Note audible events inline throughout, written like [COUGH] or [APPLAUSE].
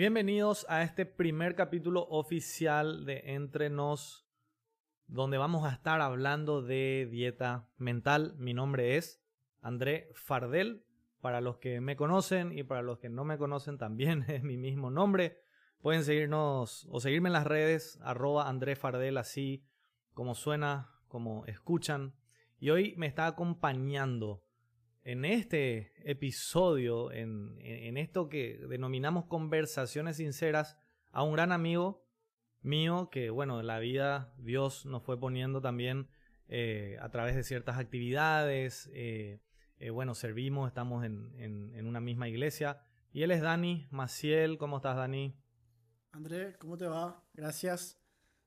Bienvenidos a este primer capítulo oficial de Entre Nos, donde vamos a estar hablando de dieta mental. Mi nombre es André Fardel. Para los que me conocen y para los que no me conocen también [LAUGHS] es mi mismo nombre. Pueden seguirnos o seguirme en las redes, arroba André Fardel, así como suena, como escuchan. Y hoy me está acompañando en este episodio, en, esto que denominamos conversaciones sinceras, a un gran amigo mío que, bueno, la vida Dios nos fue poniendo también eh, a través de ciertas actividades. Eh, eh, bueno, servimos, estamos en, en, en, una misma iglesia. Y él es Dani Maciel. ¿Cómo estás, Dani? André, ¿cómo te va? Gracias.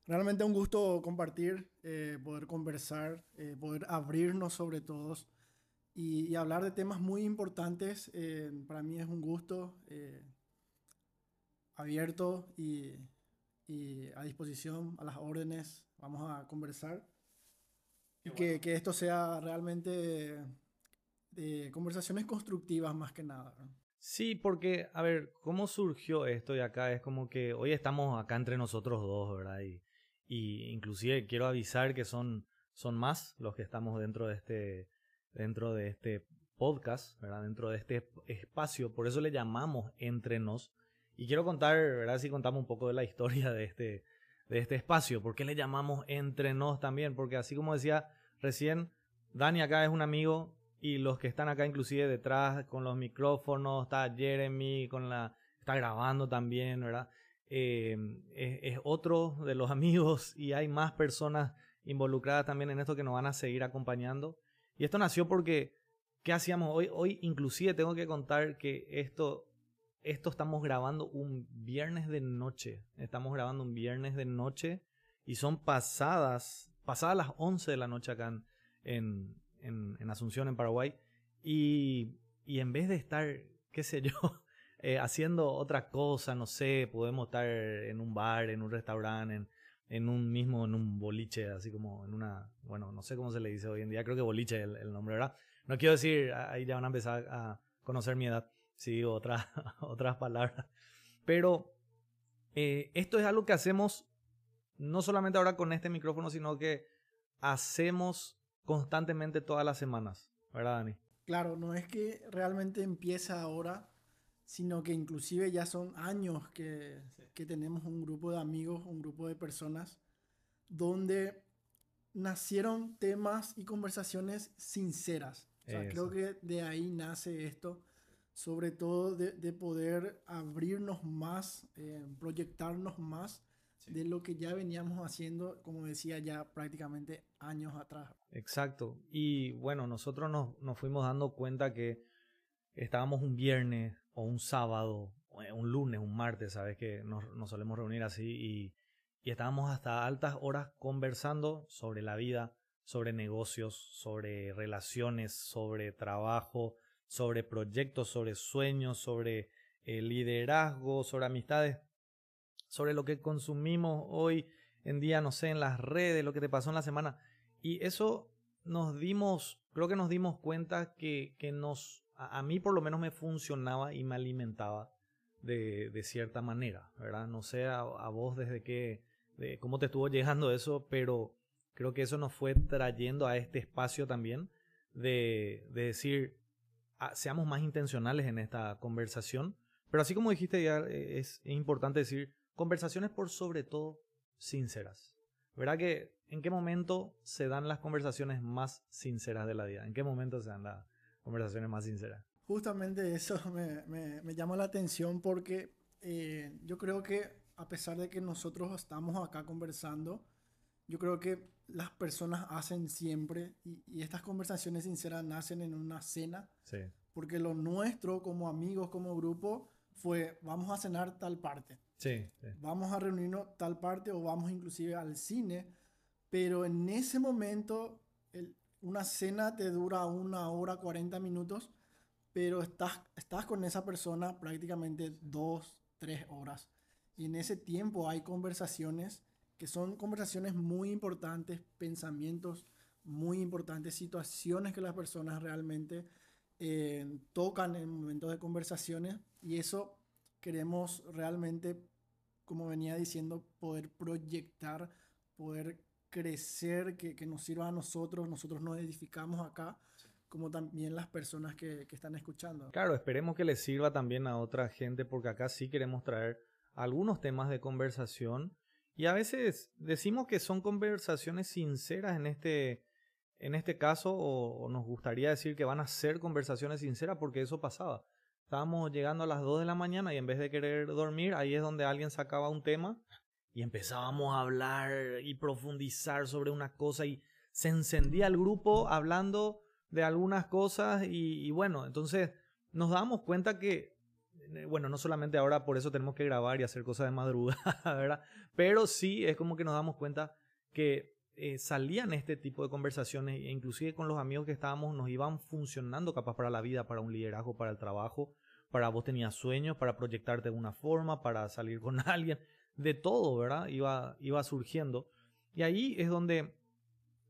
Realmente un gusto compartir, poder conversar, poder abrirnos sobre todos y, hablar de temas muy importantes. Eh, para mí es un gusto eh, abierto y, y, a disposición, a las órdenes. Vamos a conversar. Y que, que, esto sea realmente de conversaciones constructivas más que nada. Sí, porque, a ver, ¿cómo surgió esto de acá? Es como que hoy estamos acá entre nosotros dos, ¿verdad? Y, y inclusive quiero avisar que son, son más los que estamos dentro de este, dentro de este podcast, ¿verdad? Dentro de este espacio, por eso le llamamos Entre Nos. Y quiero contar, ¿verdad? Si contamos un poco de la historia de este, de este espacio. ¿Por qué le llamamos Entre Nos también? Porque así como decía recién, Dani acá es un amigo y los que están acá inclusive detrás con los micrófonos, está Jeremy con la... está grabando también, ¿verdad? Eh, es, es, otro de los [LAUGHS] amigos y hay más personas involucradas también en esto que nos van a seguir acompañando. Y esto nació porque, ¿qué hacíamos hoy? Hoy inclusive tengo que contar que esto, esto estamos grabando un viernes de noche. Estamos grabando un viernes de noche y son pasadas, pasadas las 11 de la noche acá en, en, Asunción, en Paraguay. Y, y, en vez de estar, qué sé yo, [LAUGHS] eh, haciendo otra cosa, no sé, podemos estar en un bar, en un restaurante, en, en un mismo, en un boliche, así como en una, bueno, no sé cómo se le dice hoy en día, creo que boliche es el, nombre, ¿verdad? No quiero decir, ahí ya van a empezar a conocer mi edad, si otra, [LAUGHS] otras palabras. Pero eh, esto es algo que hacemos no solamente ahora con este micrófono, sino que hacemos constantemente todas las semanas, ¿verdad, Dani? Claro, no es que realmente empieza ahora sino que inclusive ya son años que, que, tenemos un grupo de amigos, un grupo de personas, donde nacieron temas y conversaciones sinceras. O sea, creo que de ahí nace esto, sobre todo de, de poder abrirnos más, eh, proyectarnos más de lo que ya veníamos haciendo, como decía, ya prácticamente años atrás. Exacto. Y bueno, nosotros nos, nos fuimos dando cuenta que estábamos un viernes o un sábado, o un lunes, un martes, ¿sabes? Que nos, nos solemos reunir así y, y estábamos hasta altas horas conversando sobre la vida, sobre negocios, sobre relaciones, sobre trabajo, sobre proyectos, sobre sueños, sobre eh, liderazgo, sobre amistades, sobre lo que consumimos hoy en día, no sé, en las redes, lo que te pasó en la semana. Y eso nos dimos, creo que nos dimos cuenta que, que nos a, mí por lo menos me funcionaba y me alimentaba de, de cierta manera, ¿verdad? No sé a, vos desde qué, de cómo te estuvo llegando eso, pero creo que eso nos fue trayendo a este espacio también de, de decir, ah, seamos más intencionales en esta conversación. Pero así como dijiste ya, eh, es, es importante decir, conversaciones por sobre todo sinceras. ¿Verdad que en qué momento se dan las conversaciones más sinceras de la vida? ¿En qué momento se dan las conversaciones más sinceras. Justamente eso [LAUGHS] me, me, me llama la atención porque eh, yo creo que a pesar de que nosotros estamos acá conversando, yo creo que las personas hacen siempre y, y estas conversaciones sinceras nacen en una cena. Sí. Porque lo nuestro como amigos, como grupo, fue vamos a cenar tal parte. Sí, sí. Vamos a reunirnos tal parte o vamos inclusive al cine. Pero en ese momento el, una cena te dura una hora, 40 minutos, pero estás, estás con esa persona prácticamente dos, tres horas. Y en ese tiempo hay conversaciones que son conversaciones muy importantes, pensamientos muy importantes, situaciones que las personas realmente eh, tocan en momentos de conversaciones y eso queremos realmente, como venía diciendo, poder proyectar, poder crecer, que, que nos sirva a nosotros, nosotros nos edificamos acá, como también las personas que, que están escuchando. Claro, esperemos que les sirva también a otra gente, porque acá sí queremos traer algunos temas de conversación y a veces decimos que son conversaciones sinceras en este, en este caso, o, nos gustaría decir que van a ser conversaciones sinceras porque eso pasaba. Estábamos llegando a las 2 de la mañana y en vez de querer dormir, ahí es donde alguien sacaba un tema y empezábamos a hablar y profundizar sobre una cosa y se encendía el grupo hablando de algunas cosas y, bueno, entonces nos damos cuenta que eh, bueno, no solamente ahora por eso tenemos que grabar y hacer cosas de madrugada, [LAUGHS] ¿verdad? Pero sí es como que nos damos cuenta que eh, salían este tipo de conversaciones e inclusive con los amigos que estábamos nos iban funcionando capaz para la vida, para un liderazgo, para el trabajo, para vos tenías sueños, para proyectarte de una forma, para salir con [LAUGHS] alguien, de todo, ¿verdad? Iba, iba surgiendo. Y ahí es donde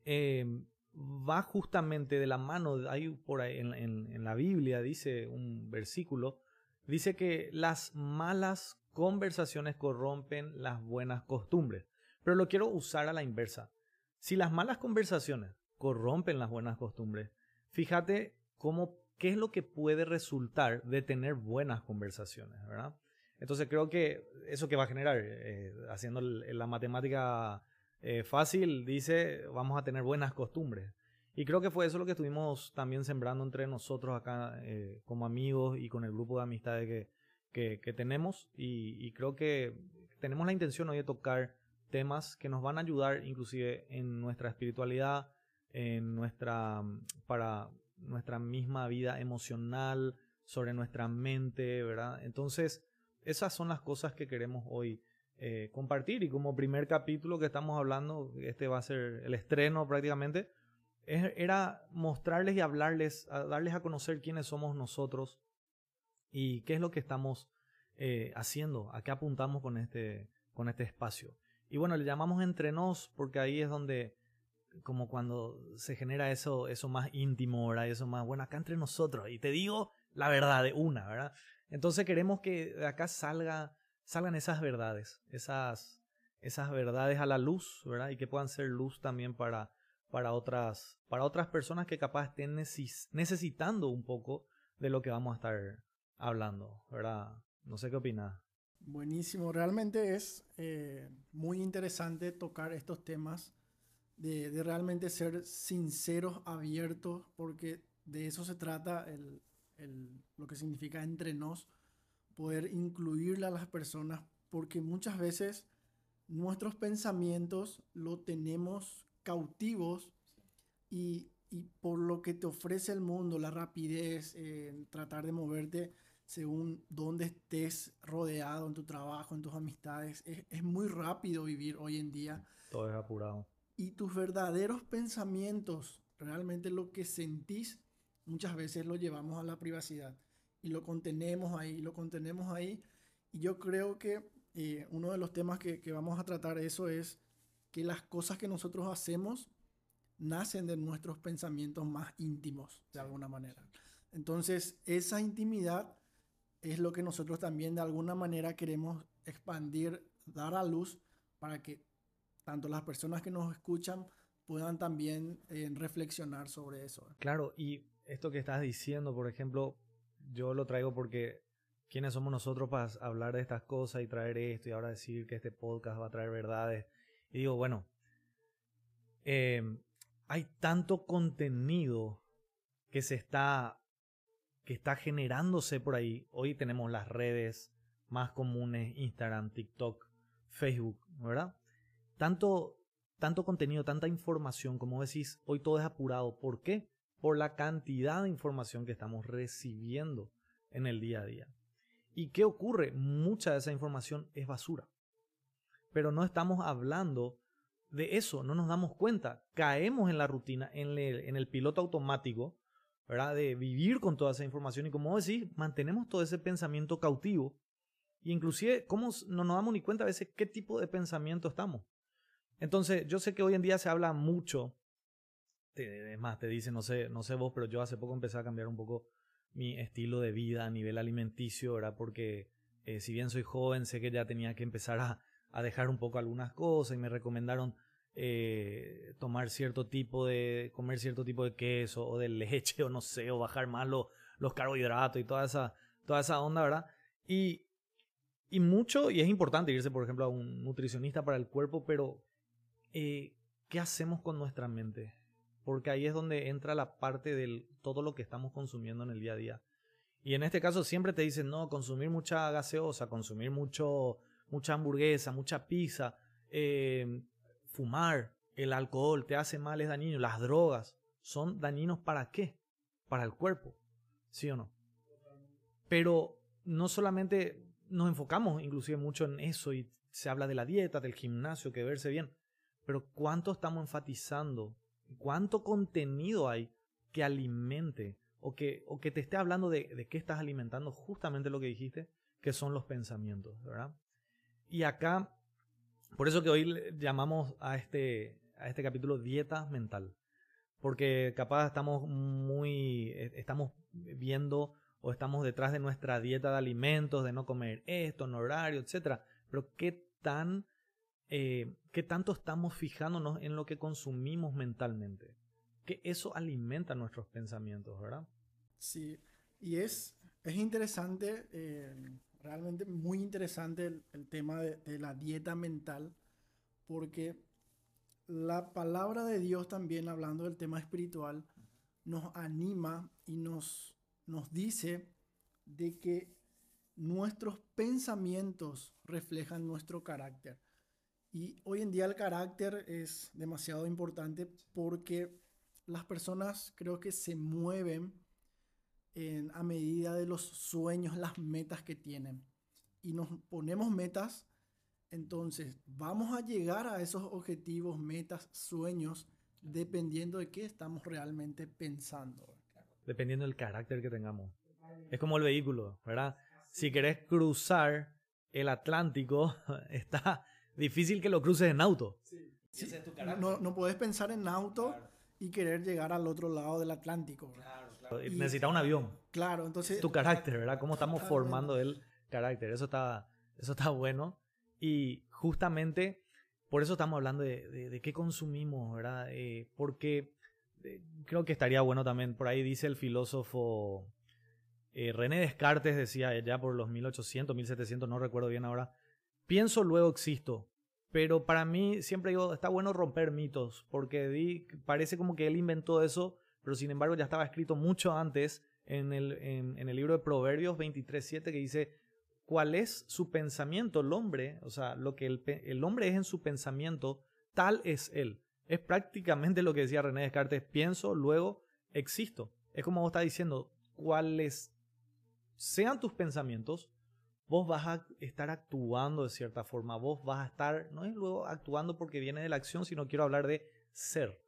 eh, va justamente de la mano, hay por ahí en, en la Biblia dice un versículo, dice que las malas conversaciones corrompen las buenas costumbres. Pero lo quiero usar a la inversa. Si las malas conversaciones corrompen las buenas costumbres, fíjate cómo qué es lo que puede resultar de tener buenas conversaciones, ¿verdad? Entonces creo que eso que va a generar, eh, haciendo la matemática eh, fácil, dice, vamos a tener buenas costumbres. Y creo que fue eso lo que estuvimos también sembrando entre nosotros acá eh, como amigos y con el grupo de amistades que, que, tenemos. Y, creo que tenemos la intención hoy de tocar temas que nos van a ayudar inclusive en nuestra espiritualidad, en nuestra, para nuestra misma vida emocional, sobre nuestra mente, ¿verdad? Entonces, esas son las cosas que queremos hoy eh, compartir. Y como primer capítulo que estamos hablando, este va a ser el estreno prácticamente era mostrarles y hablarles, darles a conocer quiénes somos nosotros y qué es lo que estamos eh, haciendo, a qué apuntamos con este, con este espacio. Y bueno, le llamamos entre nos porque ahí es donde, como cuando se genera eso, eso más íntimo, ¿verdad? Eso más, bueno, acá entre nosotros. Y te digo la verdad de una, ¿verdad? Entonces queremos que de acá salga, salgan esas verdades, esas, esas verdades a la luz, ¿verdad? Y que puedan ser luz también para para otras, para otras personas que capaz estén necesitando un poco de lo que vamos a estar hablando, ¿verdad? No sé qué opinas. Buenísimo, realmente es eh, muy interesante tocar estos temas, de, de, realmente ser sinceros, abiertos, porque de eso se trata el, el, lo que significa entre nos, poder incluirle a las personas, porque muchas veces nuestros pensamientos lo tenemos cautivos y, por lo que te ofrece el mundo, la rapidez, tratar de moverte según dónde estés rodeado en tu trabajo, en tus amistades. Es, muy rápido vivir hoy en día. Todo es apurado. Y tus verdaderos pensamientos, realmente lo que sentís, muchas veces lo llevamos a la privacidad y lo contenemos ahí, lo contenemos ahí. Y yo creo que eh, uno de los temas que, que, vamos a tratar eso es que las cosas que nosotros hacemos nacen de nuestros pensamientos más íntimos, de alguna manera. Entonces, esa intimidad es lo que nosotros también de alguna manera queremos expandir, dar a luz para que tanto las personas que nos escuchan puedan también eh, reflexionar sobre eso. Claro, y esto que estás diciendo, por ejemplo, yo lo traigo porque ¿quiénes somos nosotros para hablar de estas cosas y traer esto y ahora decir que este podcast va a traer verdades? Y digo, bueno, em, hay tanto contenido que se está, que está generándose por ahí. Hoy tenemos las redes más comunes, Instagram, TikTok, Facebook, ¿verdad? Tanto, tanto contenido, tanta información, como decís, hoy todo es apurado. ¿Por qué? Por la cantidad de información que estamos recibiendo en el día a día. ¿Y qué ocurre? Mucha de esa información es basura pero no estamos hablando de eso, no nos damos cuenta. Caemos en la rutina, en el, piloto automático, ¿verdad? De vivir con toda esa información y como decís, mantenemos todo ese pensamiento cautivo. Y inclusive, ¿cómo no nos damos ni cuenta a veces qué tipo de pensamiento estamos? Entonces, yo sé que hoy en día se habla mucho, es más, te dice, no sé, no sé vos, pero yo hace poco empecé a cambiar un poco mi estilo de vida a nivel alimenticio, ¿verdad? Porque eh, si bien soy joven, sé que ya tenía que empezar a, dejar un poco algunas cosas y me recomendaron eh, tomar cierto tipo de, comer cierto tipo de queso o de leche [LAUGHS] o no sé, o bajar más los carbohidratos y toda esa, toda esa onda, ¿verdad? Y, y mucho, y es importante irse, por ejemplo, a un nutricionista para el cuerpo, pero eh, ¿qué hacemos con nuestra mente? Porque ahí es donde entra la parte de todo lo que estamos consumiendo en el día a día. Y en este caso siempre te dicen, no, consumir mucha gaseosa, consumir mucho, mucha hamburguesa, mucha pizza, eh, fumar, el alcohol te hace mal, es dañino, las drogas son dañinos para qué? Para el cuerpo, ¿sí o no? Pero no solamente nos enfocamos inclusive mucho en eso y se habla de la dieta, del gimnasio, que verse bien, pero ¿cuánto estamos enfatizando? ¿Cuánto contenido hay que alimente o que, o que te esté hablando de, de qué estás alimentando? Justamente lo que dijiste, que son los pensamientos, ¿verdad? Y acá, por eso que hoy llamamos a este, a este capítulo dieta mental, porque capaz estamos muy, eh, estamos viendo o estamos detrás de nuestra dieta de alimentos, de no comer esto, en horario, etc. Pero qué tan, eh, qué tanto estamos fijándonos en lo que consumimos mentalmente. Que eso alimenta nuestros pensamientos, ¿verdad? Sí, y es, es interesante, eh, realmente muy interesante el, tema de, de la dieta mental, porque la palabra de Dios también, hablando del tema espiritual, nos anima y nos nos dice de que nuestros pensamientos reflejan nuestro carácter. Y hoy en día el carácter es demasiado importante porque las personas creo que se mueven en, a medida de los sueños, las metas que tienen. Y nos ponemos metas, entonces vamos a llegar a esos objetivos, metas, sueños, dependiendo de qué estamos realmente pensando dependiendo del carácter que tengamos. Es como el vehículo, ¿verdad? Si querés cruzar el Atlántico, [LAUGHS] está difícil que lo cruces en auto. Sí. no, no puedes pensar en auto y querer llegar al otro lado del Atlántico. Claro, claro. Necesitas un avión. Claro, entonces... Tu carácter, ¿verdad? Cómo estamos formando el carácter. Eso está, eso está bueno. Y justamente por eso estamos hablando de, de, qué consumimos, ¿verdad? Eh, porque este, creo que estaría bueno también, por ahí dice el filósofo eh, René Descartes, decía ya por los 1800, 1700, no recuerdo bien ahora, pienso luego existo. Pero para mí siempre digo, está bueno romper mitos, porque parece como que él inventó eso, pero sin embargo ya estaba escrito mucho antes en el, en, el libro de Proverbios 23.7 que dice, ¿cuál es su pensamiento? El hombre, o sea, lo que el, el hombre es en su pensamiento, tal es él. Es prácticamente lo que decía René Descartes, pienso, luego existo. Es como vos estás diciendo, cuáles sean tus pensamientos, vos vas a estar actuando de cierta forma, vos vas a estar, no es luego actuando porque viene de la acción, sino quiero hablar de ser.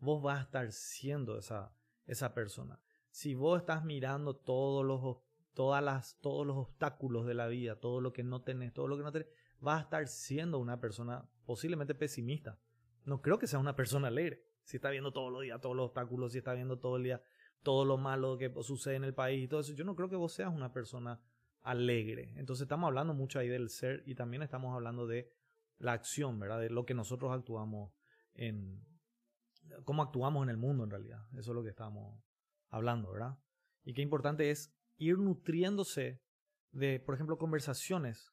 Vos vas a estar siendo esa, esa persona. Si vos estás mirando todos los, todas las, todos los obstáculos de la vida, todo lo que no tenés, todo lo que no tenés, vas a estar siendo una persona posiblemente pesimista no creo que sea una persona alegre. Si está viendo todos los días todos los obstáculos, si está viendo todo el día todo lo malo que sucede en el país y todo eso, yo no creo que vos seas una persona alegre. Entonces estamos hablando mucho ahí del ser y también estamos hablando de la acción, ¿verdad? De lo que nosotros actuamos en... cómo actuamos en el mundo en realidad. Eso es lo que estamos hablando, ¿verdad? Y qué importante es ir nutriéndose de, por ejemplo, conversaciones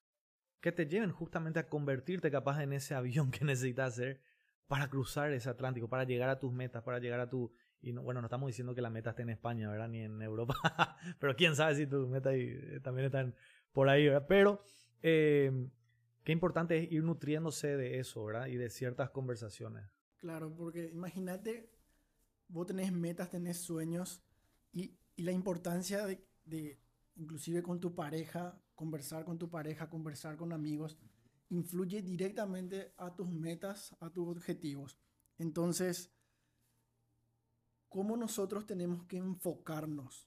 que te lleven justamente a convertirte capaz en ese [LAUGHS] avión que necesitas ser para cruzar ese Atlántico, para llegar a tus metas, para llegar a tu... Y bueno, no estamos diciendo que la meta esté en España, ¿verdad? Ni en Europa, [LAUGHS] pero quién sabe si tus metas eh, también están por ahí, ¿verdad? Pero eh, qué importante es ir nutriéndose de eso, ¿verdad? Y de ciertas conversaciones. Claro, porque imagínate, vos tenés metas, tenés sueños y, y la importancia de, de, inclusive con tu pareja, conversar con tu pareja, conversar con amigos, influye directamente a tus metas, a tus objetivos. Entonces, ¿cómo nosotros tenemos que enfocarnos?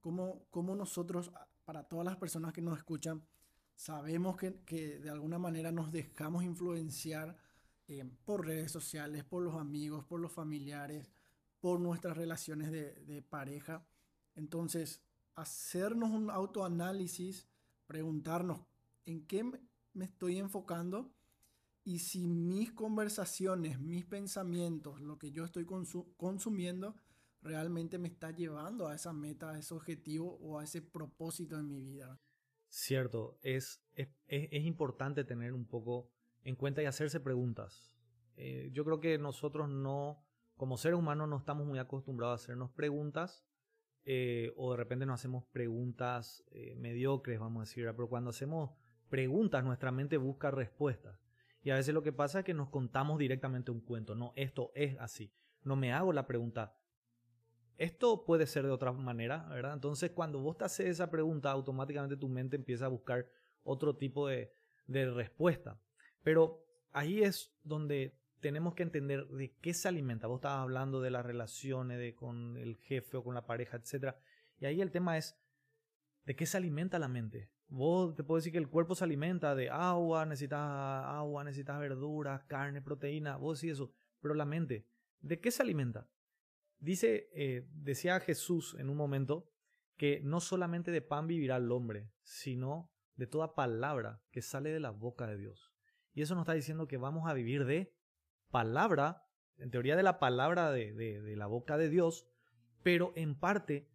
¿Cómo, cómo nosotros, para todas las personas que nos escuchan, sabemos que, que de alguna manera nos dejamos influenciar eh, por redes sociales, por los amigos, por los familiares, por nuestras relaciones de, de pareja? Entonces, hacernos un autoanálisis preguntarnos en qué me estoy enfocando y si mis conversaciones, mis pensamientos, lo que yo estoy consumiendo, realmente me está llevando a esa meta, a ese objetivo o a ese propósito en mi vida. Cierto, es, es, es importante tener un poco en cuenta y hacerse preguntas. Eh, yo creo que nosotros no, como seres humanos, no estamos muy acostumbrados a hacernos preguntas eh, o de repente nos hacemos preguntas eh, mediocres, vamos a decir, pero cuando hacemos preguntas nuestra mente busca respuestas. Y a veces lo que pasa es que nos contamos directamente un cuento, no, esto es así. No me hago la pregunta, esto puede ser de otra manera, ¿verdad? Entonces cuando vos te haces esa pregunta, automáticamente tu mente empieza a buscar otro tipo de, de respuesta. Pero ahí es donde tenemos que entender de qué se alimenta. Vos estabas hablando de las relaciones de, con el jefe o con la pareja, etc. Y ahí el tema es de qué se alimenta la mente. Vos te puedo decir que el cuerpo se alimenta de agua, necesitas agua, necesitas verduras, carne, proteína, vos decís eso. Pero la mente, ¿de qué se alimenta? Dice, eh, decía Jesús en un momento que no solamente de pan vivirá el hombre, sino de toda palabra que sale de la boca de Dios. Y eso nos está diciendo que vamos a vivir de palabra, en teoría de la palabra de, de, la boca de Dios, pero en parte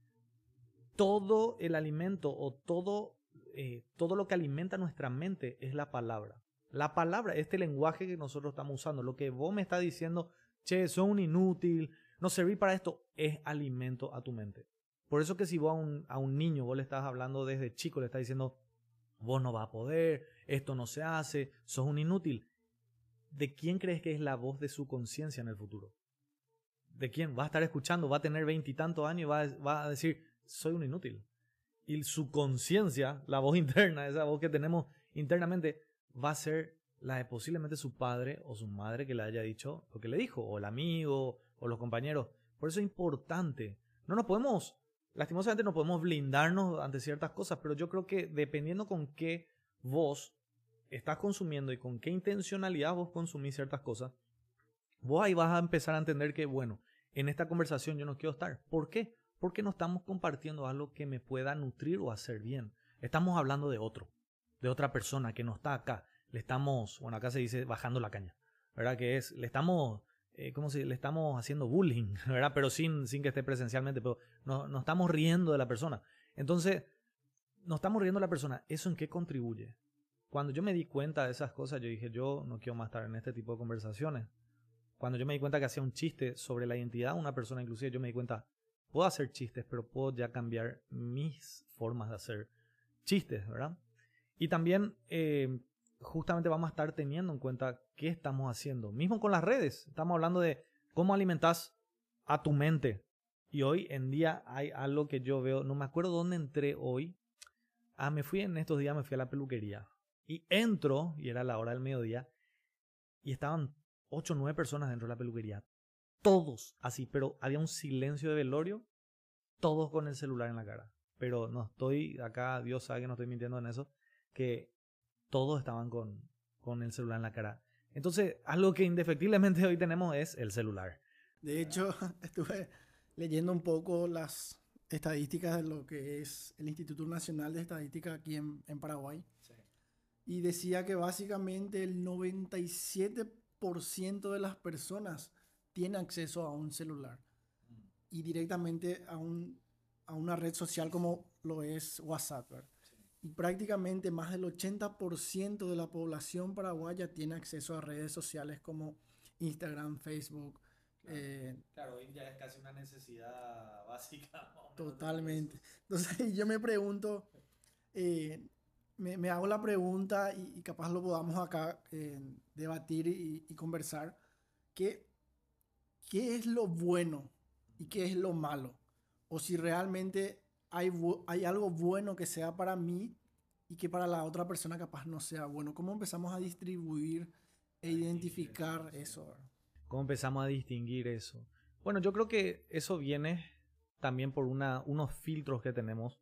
todo el alimento o todo, eh, todo lo que alimenta nuestra mente es la palabra. La palabra, este lenguaje que nosotros estamos usando, lo que vos me estás diciendo, che, son un inútil, no servir para esto, es alimento a tu mente. Por eso que si vos a un, a un niño, vos le estás hablando desde chico, le estás diciendo, vos no vas a poder, esto no se hace, sos un inútil. ¿de quién crees que es la voz de su conciencia en el futuro? ¿De quién? Va a estar escuchando, va a tener veintitantos años y va, a decir, soy un inútil. Y su conciencia, la voz [LAUGHS] interna, esa voz que tenemos internamente, va a ser la de posiblemente su padre o su madre que le haya dicho lo que le dijo, o el amigo, o los compañeros. Por eso es importante. No nos podemos, lastimosamente no podemos blindarnos ante ciertas cosas, pero yo creo que dependiendo con qué voz estás consumiendo y con qué intencionalidad vos consumís ciertas cosas, vos ahí vas a empezar a entender que, bueno, en esta conversación yo no quiero estar. ¿Por qué? Porque no estamos compartiendo algo que me pueda nutrir o hacer bien. Estamos hablando de otro, de otra persona que no está acá. Le estamos, bueno, acá se dice bajando la caña, ¿verdad? Que es, le estamos, eh, ¿cómo se Le estamos haciendo bullying, [LAUGHS] ¿verdad? Pero sin, sin que esté presencialmente, pero no, no estamos riendo de la persona. Entonces, no estamos riendo de la persona. ¿Eso en qué contribuye? Cuando yo me di cuenta de esas cosas, yo dije, yo no quiero más estar en este tipo de conversaciones. Cuando yo me di cuenta que hacía un chiste sobre la identidad de una persona, inclusive yo me di cuenta, puedo hacer chistes, pero puedo ya cambiar mis formas de hacer chistes, ¿verdad? Y también eh, justamente vamos a estar teniendo en cuenta qué estamos haciendo. Mismo con las redes, estamos hablando de cómo alimentas a tu mente. Y hoy en día hay algo que yo veo, no me acuerdo dónde entré hoy. Ah, me fui en estos días, me fui a la peluquería. Y entro, y era la hora del mediodía, y estaban ocho o nueve personas dentro de la peluquería. Todos así, pero había un silencio de velorio, todos con el celular en la cara. Pero no estoy acá, Dios sabe que no estoy mintiendo en eso, que todos estaban con, con el celular en la cara. Entonces, algo que indefectiblemente [LAUGHS] hoy tenemos es el celular. De hecho, [LAUGHS] estuve leyendo un poco las estadísticas de lo que es el Instituto Nacional de Estadística aquí en, en Paraguay y decía que básicamente el 97% de las personas tiene acceso a un celular y directamente a, un, a una red social como lo es WhatsApp. Y prácticamente más del 80% de la población paraguaya tiene acceso a redes sociales como Instagram, Facebook. Claro, eh, hoy ya es casi una necesidad [LAUGHS] básica. Totalmente. Entonces [LAUGHS] yo me pregunto, eh, me, hago la pregunta y, capaz lo podamos acá eh, debatir y, conversar. ¿qué, ¿Qué es lo bueno y qué es lo malo? O si realmente hay, hay algo bueno que sea para mí y que para la otra persona capaz no sea bueno. ¿Cómo empezamos a distribuir e identificar eso? ¿Cómo empezamos a distinguir eso? Bueno, yo creo que eso viene también por una, unos filtros que tenemos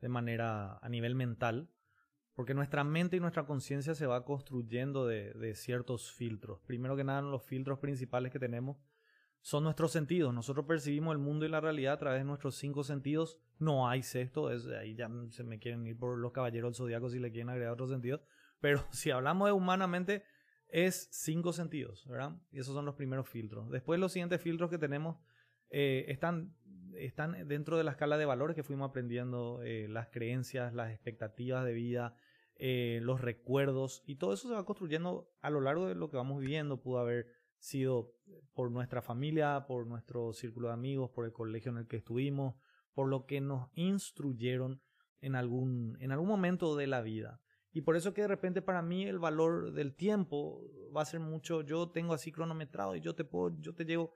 de manera a nivel mental porque nuestra mente y nuestra conciencia se va construyendo de, ciertos filtros. Primero que nada, los filtros principales que tenemos son nuestros sentidos. Nosotros percibimos el mundo y la realidad a través de nuestros cinco sentidos. No hay sexto, es, ahí ya se me quieren ir por los caballeros del zodiaco si le quieren agregar otro sentido. [LAUGHS] Pero si hablamos de humanamente, es cinco sentidos, ¿verdad? Y esos son los primeros filtros. Después los siguientes filtros que tenemos eh, están, están dentro de la escala de valores que fuimos aprendiendo, eh, las creencias, las expectativas de vida, eh, los recuerdos, y todo eso se va construyendo a lo largo de lo que vamos viviendo. Pudo haber sido por nuestra familia, por nuestro círculo de amigos, por el colegio en el que estuvimos, por lo que nos instruyeron en algún, en algún momento de la vida. Y por eso que de repente para mí el valor del tiempo va a ser mucho, yo tengo así cronometrado y yo te puedo, yo te llevo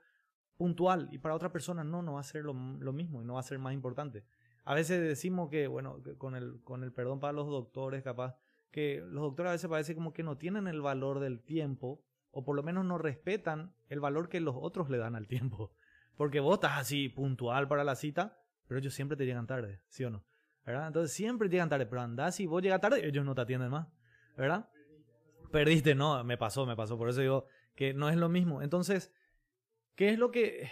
puntual y para otra persona no, no va a ser lo, mismo y no va a ser más importante. A veces decimos que, bueno, con, el, con el perdón para los doctores, capaz, que los doctores a veces parece como que no tienen el valor del tiempo o por lo menos no respetan el valor que los otros le dan al tiempo. [LAUGHS] Porque vos estás así puntual para la cita, pero ellos siempre te llegan tarde, ¿sí o no? ¿Verdad? Entonces siempre llegan tarde, pero andás y vos llegas tarde, ellos no te atienden más, ¿verdad? Perdiste, no, me pasó, me pasó, por eso digo que no es lo mismo. Entonces, ¿qué es lo que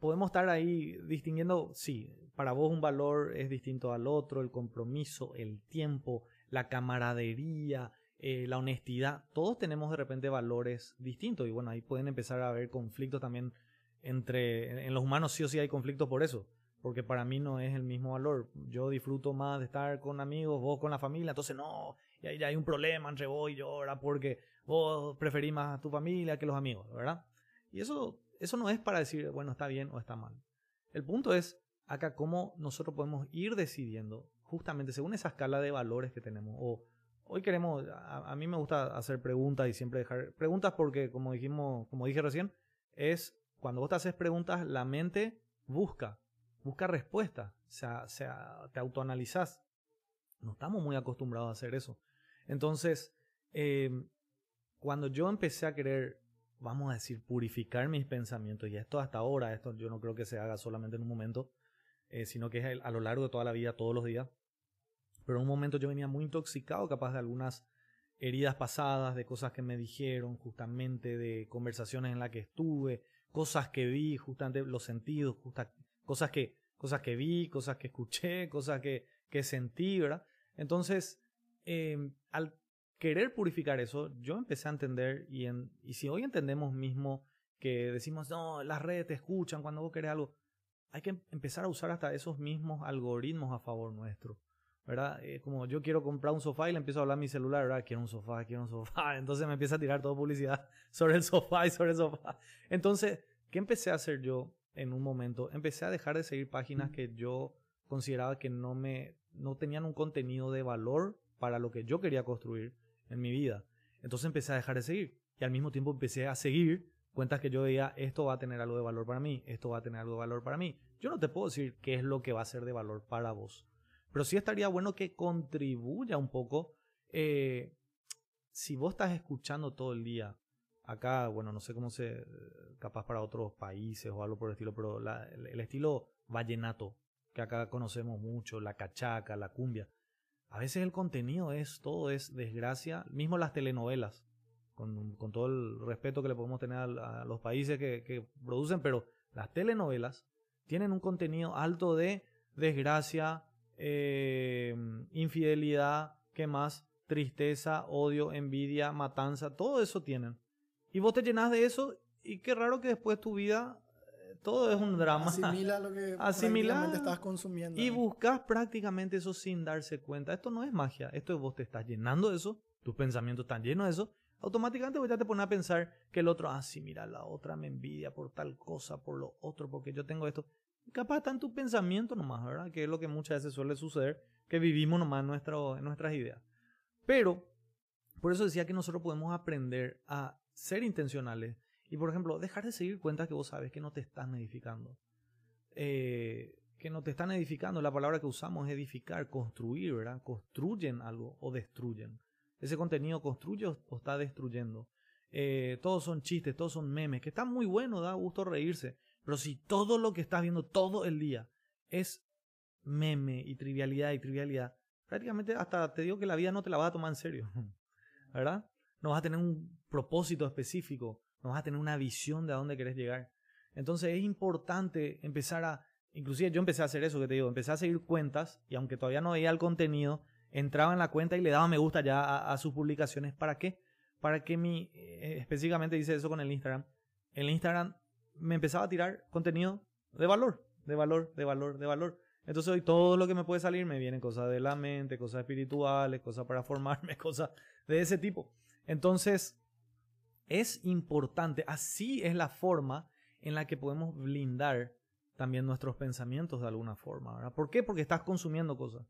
podemos estar ahí distinguiendo? Sí, para vos un valor es distinto al otro, el compromiso, el tiempo, la camaradería, eh, la honestidad, todos tenemos de repente valores distintos y bueno, ahí pueden empezar a haber conflictos también entre, en los humanos sí o sí hay conflictos por eso, porque para mí no es el mismo valor. Yo disfruto más de estar con amigos, vos con la familia, entonces no, y ahí hay un problema entre vos y yo, ¿verdad? Porque vos preferís más a tu familia que los amigos, ¿verdad? Y eso, eso no es para decir, bueno, está bien o está mal. El punto es acá cómo nosotros podemos ir decidiendo justamente según esa escala de valores que tenemos o Hoy queremos, a, mí me gusta hacer preguntas y siempre dejar preguntas porque como dijimos, como dije recién, es cuando vos te haces preguntas, la mente busca, busca respuestas, o sea, te autoanalizás. No estamos muy acostumbrados a hacer eso. Entonces, em, cuando yo empecé a querer, vamos a decir, purificar mis pensamientos, y esto hasta ahora, esto yo no creo que se haga solamente en un momento, eh, sino que es a lo largo de toda la vida, todos los días, pero en un momento yo venía muy intoxicado, capaz de algunas heridas pasadas, de cosas que me dijeron, justamente de conversaciones en las que estuve, cosas que vi, justamente los sentidos, cosas que, cosas que vi, cosas que escuché, [LAUGHS] cosas que, que sentí, ¿verdad? Entonces, em, al querer purificar eso, yo empecé a entender, y, y si hoy entendemos mismo que decimos, no, las redes te escuchan cuando vos querés algo, hay que empezar a usar hasta esos mismos algoritmos a favor nuestro. ¿Verdad? Eh, como yo quiero comprar un sofá y le empiezo a hablar a mi celular, ¿verdad? Quiero un sofá, quiero un sofá. [LAUGHS] Entonces me empieza a tirar toda publicidad [LAUGHS] sobre el sofá y sobre el sofá. Entonces, ¿qué empecé a hacer yo en un momento? Empecé a dejar de seguir páginas que yo consideraba que no me no tenían un contenido de valor para lo que yo quería construir en mi vida. Entonces empecé a dejar de seguir y al mismo tiempo empecé a seguir cuentas que yo veía esto va a tener algo de valor para mí, esto va a tener algo de valor para mí. Yo no te puedo decir qué es lo que va a ser de valor para vos. Pero sí estaría bueno que contribuya un poco. Eh, si vos estás escuchando todo el día, acá, bueno, no sé cómo se, capaz para otros países o algo por el estilo, pero el, estilo vallenato, que acá conocemos mucho, la cachaca, la cumbia, a veces el contenido es, todo es desgracia, mismo las telenovelas, con, con todo el respeto que le podemos tener a, los países que, que producen, pero las telenovelas tienen un contenido alto de desgracia, eh, infidelidad, ¿qué más? Tristeza, odio, envidia, matanza, todo eso tienen. Y vos te llenas de eso y qué raro que después tu vida eh, todo es un drama. Asimila lo que [LAUGHS] Asimila, estás consumiendo. Y buscas prácticamente eso sin darse cuenta. Esto no es magia, esto es vos te estás llenando de eso, tus pensamientos están llenos de eso. Automáticamente vos ya te pones a pensar que el otro, ah, sí, mira, la otra me envidia por tal cosa, por lo otro, porque yo tengo esto capaz está en tu pensamiento nomás, ¿verdad? Que es lo que muchas veces suele suceder, que vivimos nomás nuestro, en nuestras ideas. Pero, por eso decía que nosotros podemos aprender a ser intencionales y, por ejemplo, dejar de seguir cuentas que vos sabes que no te están edificando. Eh, que no te están edificando, la palabra que usamos es edificar, construir, ¿verdad? Construyen algo o destruyen. Ese contenido construye o está destruyendo. Eh, todos son chistes, todos son memes, que están muy buenos, da gusto reírse, pero si todo lo que estás viendo todo el día es meme y trivialidad y trivialidad, prácticamente hasta te digo que la vida no te la vas a tomar en serio. [LAUGHS] ¿Verdad? No vas a tener un propósito específico, no vas a tener una visión de a dónde querés llegar. Entonces es importante empezar a, inclusive yo empecé a hacer eso que te digo, empecé a seguir cuentas y aunque todavía no veía el contenido, entraba en la cuenta y le daba me gusta ya a, sus publicaciones. ¿Para qué? Para que mi, eh, específicamente dice eso con el Instagram, el Instagram me empezaba a tirar contenido de valor, de valor, de valor, de valor. Entonces hoy todo lo que me puede salir me vienen cosas de la mente, cosas espirituales, cosas para [LAUGHS] formarme, cosas de ese tipo. Entonces, es importante, así es la forma en la que podemos blindar también nuestros pensamientos de alguna forma. ¿verdad? ¿Por qué? Porque estás consumiendo cosas.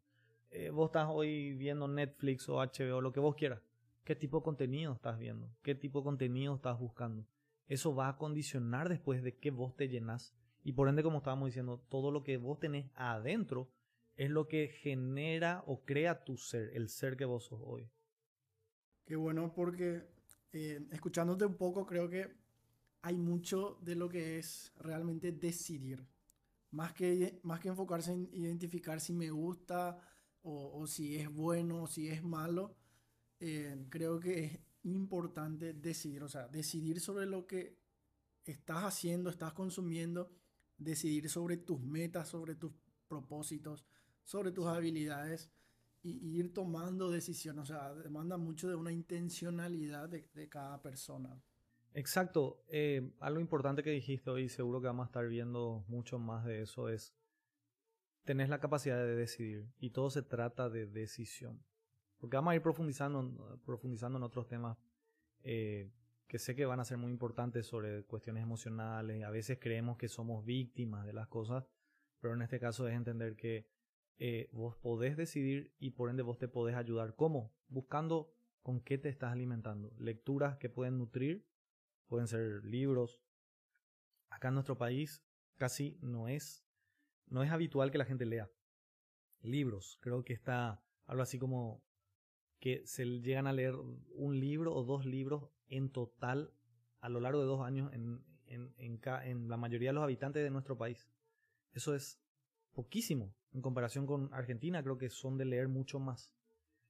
Eh, vos estás hoy viendo Netflix o HBO, lo que vos quieras. ¿Qué tipo de contenido estás viendo? ¿Qué tipo de contenido estás buscando? Eso va a condicionar después de que vos te llenas. Y por ende, como estábamos diciendo, todo lo que vos tenés adentro es lo que genera o crea tu ser, el ser que vos sos hoy. Qué bueno porque eh, escuchándote un poco creo que hay mucho de lo que es realmente decidir. Más que, más que enfocarse en identificar si me gusta o, si es bueno o si es malo, eh, creo que importante decidir, o sea, decidir sobre lo que estás haciendo, estás consumiendo, decidir sobre tus metas, sobre tus propósitos, sobre tus habilidades y, ir tomando decisiones. O sea, demanda mucho de una intencionalidad de, de cada persona. Exacto. Eh, algo importante que dijiste hoy, seguro que vamos a estar viendo mucho más de eso, es tenés la capacidad de decidir y todo se trata de decisión. Porque vamos a ir profundizando, profundizando en otros temas eh, que sé que van a ser muy importantes sobre cuestiones emocionales. A veces creemos que somos víctimas de las cosas, pero en este caso es entender que eh, vos podés decidir y por ende vos te podés ayudar. ¿Cómo? Buscando con qué te estás alimentando. Lecturas que pueden nutrir, pueden ser libros. Acá en nuestro país casi no es, no es habitual que la gente lea libros. Creo que está algo así como que se llegan a leer un libro o dos libros en total a lo largo de dos años en, en, en, en la mayoría de los habitantes de nuestro país. Eso es poquísimo. En comparación con Argentina, creo que son de leer mucho más.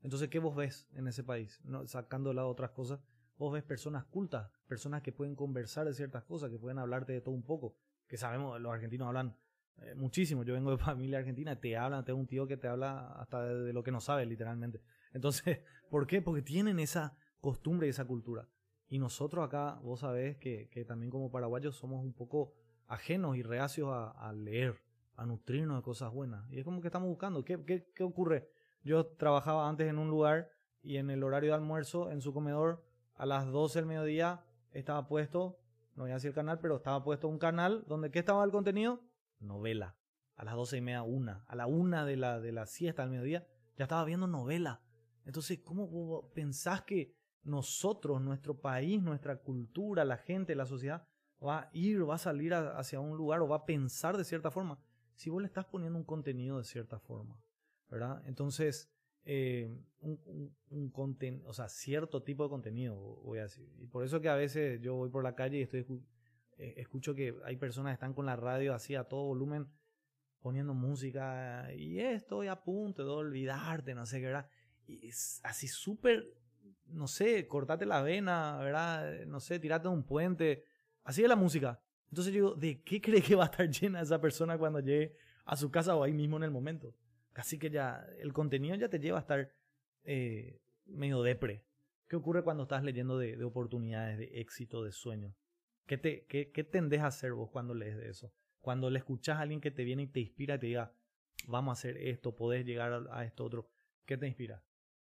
Entonces, ¿qué vos ves en ese país? No, sacando de lado otras cosas, vos ves personas cultas, personas que pueden conversar de ciertas cosas, que pueden hablarte de todo un poco, que sabemos, los argentinos hablan eh, muchísimo. Yo vengo de [LAUGHS] familia argentina, te hablan, tengo un tío que te habla hasta de, lo que no sabe, literalmente. Entonces, [LAUGHS] ¿por qué? Porque tienen esa costumbre y esa cultura. Y nosotros acá, vos sabés que, que también como paraguayos somos un poco ajenos y reacios a leer a nutrirnos de cosas buenas. Y es como que estamos buscando. ¿Qué, qué, qué ocurre? Yo trabajaba antes en un lugar y en el horario de almuerzo, en su comedor, a las 12 del mediodía estaba puesto, no voy a decir el canal, pero estaba puesto un canal donde ¿qué estaba el contenido? Novela. A las 12 y media, una. A la una de la, de la siesta al mediodía, ya estaba viendo novela. Entonces, ¿cómo pensás que nosotros, nuestro país, nuestra cultura, la gente, la sociedad, va a ir, va a salir hacia un lugar o va a pensar de cierta forma? si vos le estás poniendo un contenido de cierta forma, ¿verdad? Entonces, eh, un, un, o sea, cierto tipo de contenido, voy a decir. Y por eso que a veces yo voy por la calle y estoy eh, escucho que hay personas que están con la radio así a todo volumen poniendo música y estoy a punto de olvidarte, no sé qué, ¿verdad? Y es así súper, no sé, cortate la vena, ¿verdad? No sé, tirate un puente. Así es la música. Entonces yo digo, ¿de qué [LAUGHS] cree que va a estar llena esa persona cuando llegue a su casa o ahí mismo en el momento? Casi que ya el contenido ya te lleva a estar eh, medio depre. ¿Qué ocurre cuando estás leyendo de, oportunidades, de éxito, de sueños? ¿Qué, te, qué, ¿Qué tendés a hacer vos cuando lees de eso? Cuando le escuchás a alguien que te viene y te inspira y te diga, vamos a hacer esto, podés llegar a esto otro. ¿Qué te inspira?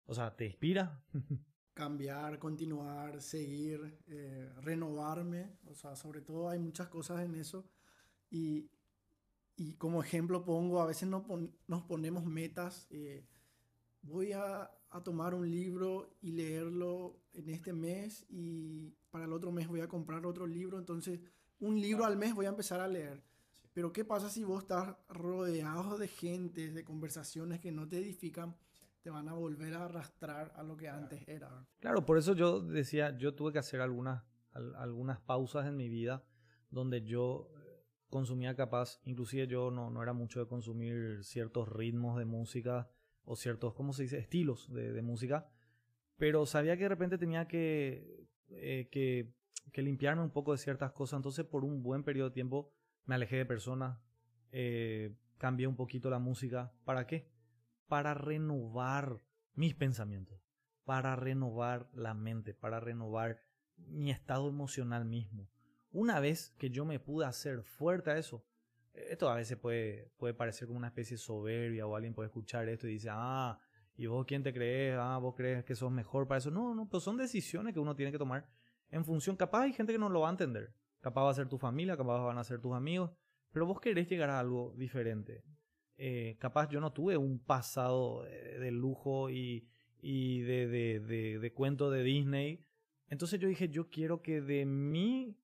O sea, ¿te inspira? [LAUGHS] cambiar, continuar, seguir, eh, renovarme. O sea, sobre todo hay muchas cosas en eso. Y, y como ejemplo pongo, a veces nos, nos ponemos metas. Eh, voy a, a, tomar un libro y leerlo en este mes y para el otro mes voy a comprar otro libro. Entonces, un libro al mes voy a empezar a leer. Pero ¿qué pasa si vos estás rodeado de gente, de conversaciones que no te edifican? Te van a volver a arrastrar a lo que antes era. Claro, por eso yo decía, yo tuve que hacer algunas, algunas pausas en mi vida donde yo eh, consumía capaz, inclusive yo no, no era mucho de consumir ciertos ritmos de música o ciertos, ¿cómo se dice?, estilos de, música, pero sabía que de repente tenía que, eh, que que limpiarme un poco de ciertas cosas. Entonces, por un buen periodo de tiempo, me alejé de personas, eh, cambié un poquito la música. ¿Para qué? Para renovar mis pensamientos, para renovar la mente, para renovar mi estado emocional mismo. Una vez que yo me pude hacer fuerte a eso, esto a veces puede, puede parecer como una especie de soberbia o alguien puede escuchar esto y dice, ah, ¿y vos quién te crees? Ah, vos crees que sos mejor para eso. No, no, pero son decisiones que uno tiene que tomar en función. Capaz hay gente que no lo va a entender. Capaz va a ser tu familia, capaz van a ser tus amigos, pero vos querés llegar a algo diferente. Eh, capaz yo no tuve un pasado de lujo y, y de, de, de, cuento de Disney. Entonces yo dije, yo quiero que de mí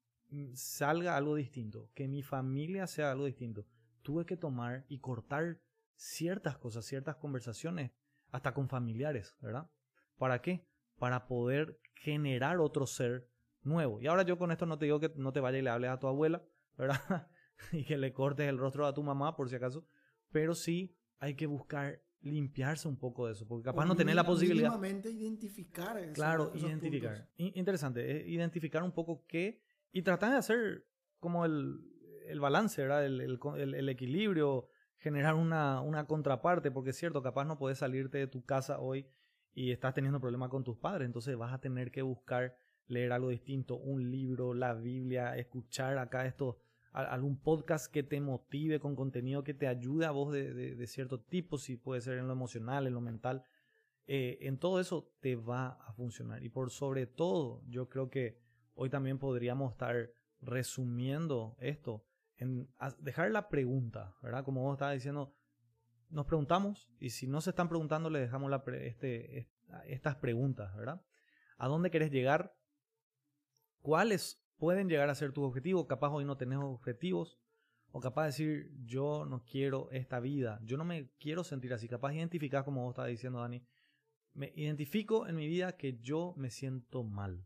salga algo distinto, que mi familia sea algo distinto. Tuve que tomar y cortar ciertas cosas, ciertas conversaciones, hasta con familiares, ¿verdad? ¿Para qué? Para poder generar otro ser nuevo. Y ahora yo con esto no te digo que no te vayas y le hables a tu abuela, ¿verdad? [LAUGHS] y que le cortes el rostro a tu mamá, por si acaso. Pero sí hay que buscar limpiarse un poco de eso, porque capaz no tener la posibilidad. identificar eso, Claro, identificar. Interesante, eh, identificar un poco qué y tratar de hacer como el, el balance, ¿verdad? El, el, el, equilibrio, generar una, una contraparte, porque es cierto, capaz no puedes salirte de tu casa hoy y estás teniendo problemas con tus padres, entonces vas a tener que buscar leer algo distinto, un libro, la Biblia, escuchar acá esto, algún podcast que te motive con contenido que te ayude a vos de, de, cierto tipo, si puede ser en lo emocional, en lo mental. Eh, en todo eso te va a funcionar. Y por sobre todo, yo creo que hoy también podríamos estar resumiendo esto en dejar la pregunta, ¿verdad? Como vos estabas diciendo, nos preguntamos y si no se están preguntando, le dejamos la este, estas preguntas, ¿verdad? ¿A dónde querés llegar? ¿Cuáles pueden llegar a ser tus objetivos? Capaz hoy no tenés objetivos. O capaz de decir, yo no quiero esta vida, yo no me quiero sentir así. Capaz identificar, como vos estabas diciendo, Dani, me identifico en mi vida que yo me siento mal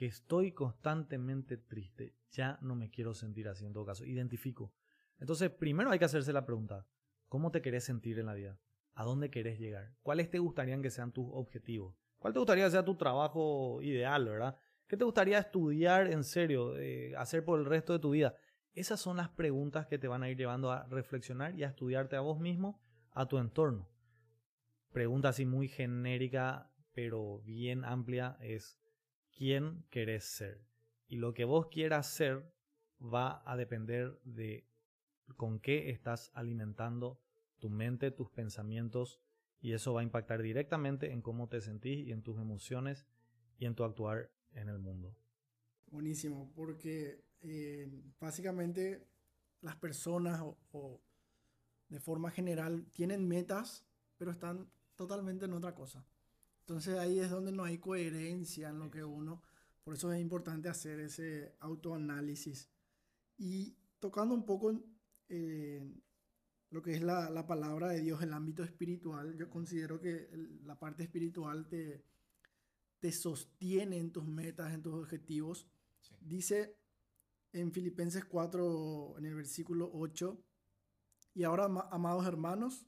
que estoy constantemente triste, ya no me quiero sentir así en todo caso, identifico. Entonces, primero hay que hacerse la pregunta, ¿cómo te querés sentir en la vida? ¿A dónde querés llegar? ¿Cuáles te gustarían que sean tus objetivos? ¿Cuál te gustaría que sea tu trabajo ideal, verdad? ¿Qué te gustaría estudiar en serio, eh, hacer por el resto de tu vida? Esas son las preguntas que te van a ir llevando a reflexionar y a estudiarte a vos mismo, a tu entorno. Pregunta así muy genérica, pero bien amplia, es quién querés ser. Y lo que vos quieras ser va a depender de con qué estás alimentando tu mente, tus pensamientos, y eso va a impactar directamente en cómo te sentís y en tus emociones y en tu actuar en el mundo. Buenísimo, porque eh, básicamente las personas o, de forma general tienen metas, pero están totalmente en otra cosa. Entonces ahí es donde no hay coherencia en lo que uno, por eso es importante hacer ese autoanálisis. Y tocando un poco eh, lo que es la, la, palabra de Dios, el ámbito espiritual, yo considero que la parte espiritual te, te sostiene en tus metas, en tus objetivos. Dice en Filipenses 4, en el versículo 8, y ahora, amados hermanos,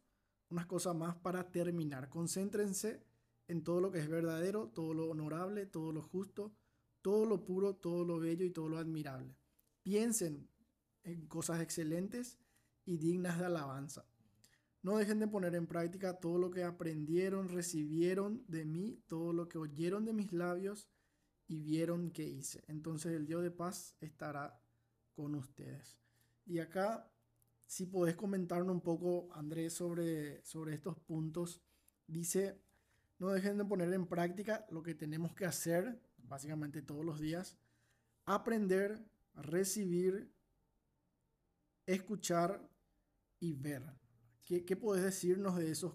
unas cosas más para terminar. Concéntrense en todo lo que es verdadero, todo lo honorable, todo lo justo, todo lo puro, todo lo bello y todo lo admirable. Piensen en cosas excelentes y dignas de alabanza. No dejen de poner en práctica todo lo que aprendieron, recibieron de mí, todo lo que oyeron de mis labios y vieron que hice. Entonces el Dios de paz estará con ustedes. Y acá, si podés comentarnos un poco, Andrés, sobre, sobre estos puntos, dice no dejen de poner en práctica lo que tenemos que hacer, básicamente todos los días. Aprender, recibir, escuchar y ver. ¿Qué, qué puedes decirnos de esos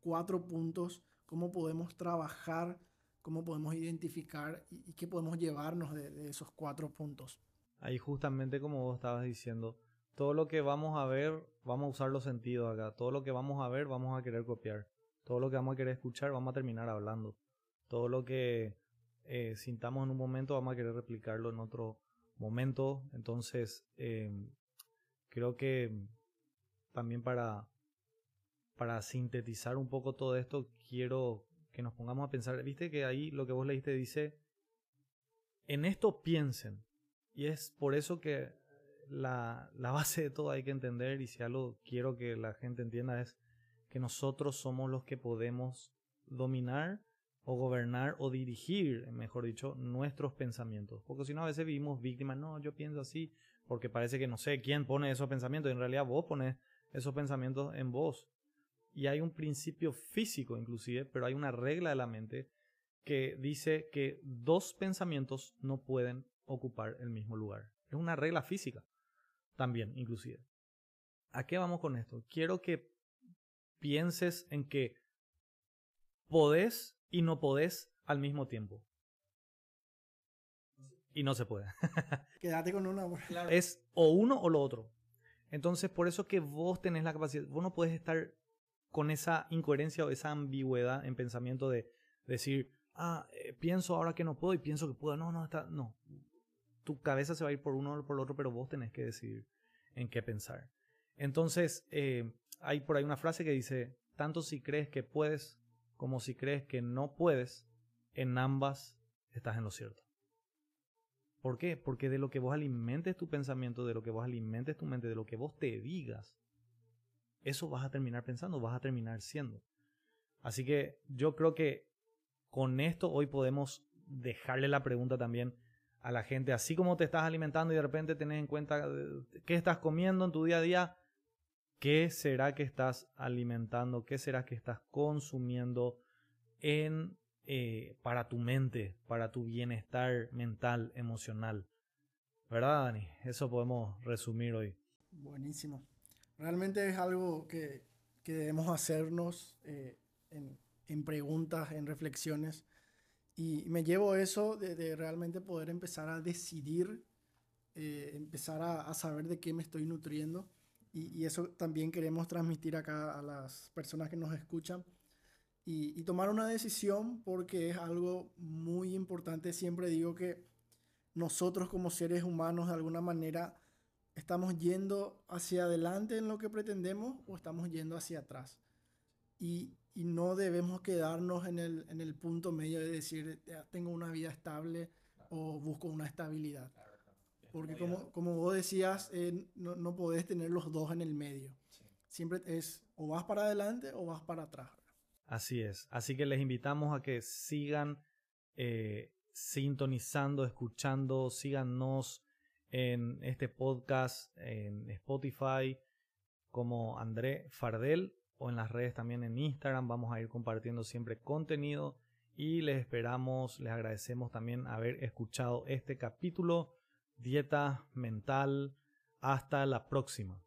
cuatro puntos? ¿Cómo podemos trabajar? ¿Cómo podemos identificar? ¿Y, qué podemos llevarnos de, de esos cuatro puntos? Ahí justamente como vos estabas diciendo, todo lo que vamos a ver, vamos a usar los sentidos acá. Todo lo que vamos a ver, vamos a querer copiar. Todo lo que vamos a querer escuchar, vamos a terminar hablando. Todo lo que eh, sintamos en un momento, vamos a querer replicarlo en otro momento. Entonces, em, creo que también para, para sintetizar un poco todo esto, quiero que nos pongamos a pensar, viste que ahí lo que vos leíste dice, en esto piensen. Y es por eso que la, base de todo hay que entender, y si algo quiero que la gente entienda es que nosotros somos los que podemos dominar o gobernar o dirigir, mejor dicho, nuestros pensamientos. Porque si no, a veces vivimos víctimas, no, yo pienso así, porque parece que no sé quién pone esos pensamientos, y en realidad vos pones esos pensamientos en vos. Y hay un principio físico inclusive, pero hay una regla de la mente que dice que dos pensamientos no pueden ocupar el mismo lugar. Es una regla física también, inclusive. ¿A qué vamos con esto? Quiero que pienses en que podés y no podés al mismo tiempo. Y no se puede. [LAUGHS] Quédate con una. Es o uno o lo otro. Entonces, por eso que vos tenés la capacidad, vos no puedes estar con esa incoherencia o esa ambigüedad en pensamiento de decir, ah, eh, pienso ahora que no puedo y pienso que puedo. No, no, está, no. Tu cabeza se va a ir por uno o por el otro, pero vos tenés que decidir en qué pensar. Entonces, eh, hay por ahí una frase que dice, tanto si crees que puedes como si crees que no puedes, en ambas estás en lo cierto. ¿Por qué? Porque de lo que vos alimentes tu pensamiento, de lo que vos alimentes tu mente, de lo que vos te digas, eso vas a terminar pensando, vas a terminar siendo. Así que yo creo que con esto hoy podemos dejarle la pregunta también a la gente, así como te estás alimentando y de repente tenés en cuenta eh, qué estás comiendo en tu día a día, qué será que estás alimentando, qué será que estás consumiendo en, eh, para tu mente, para tu bienestar mental, emocional. ¿Verdad, Dani? Eso podemos resumir hoy. Buenísimo. Realmente es algo que, que debemos hacernos eh, en, en, preguntas, en reflexiones. Y me llevo eso de, realmente poder empezar a decidir, eh, empezar a, a, saber de qué me estoy nutriendo. Y, y, eso también queremos transmitir acá a las personas que nos escuchan. Y, y tomar una decisión porque es algo muy importante. Siempre digo que nosotros como seres humanos de alguna manera ¿Estamos yendo hacia adelante en lo que pretendemos o estamos yendo hacia atrás? Y, y no debemos quedarnos en el, en el, punto medio de decir, tengo una vida estable o busco una estabilidad. Porque como, como vos decías, eh, no, no, podés tener los dos en el medio. Siempre es o vas para adelante o vas para atrás. Así es. Así que les invitamos a que sigan eh, sintonizando, escuchando, síganos en este podcast en Spotify como André Fardel o en las redes también en Instagram. Vamos a ir compartiendo siempre contenido y les esperamos, les agradecemos también haber escuchado este capítulo. Dieta mental. Hasta la próxima.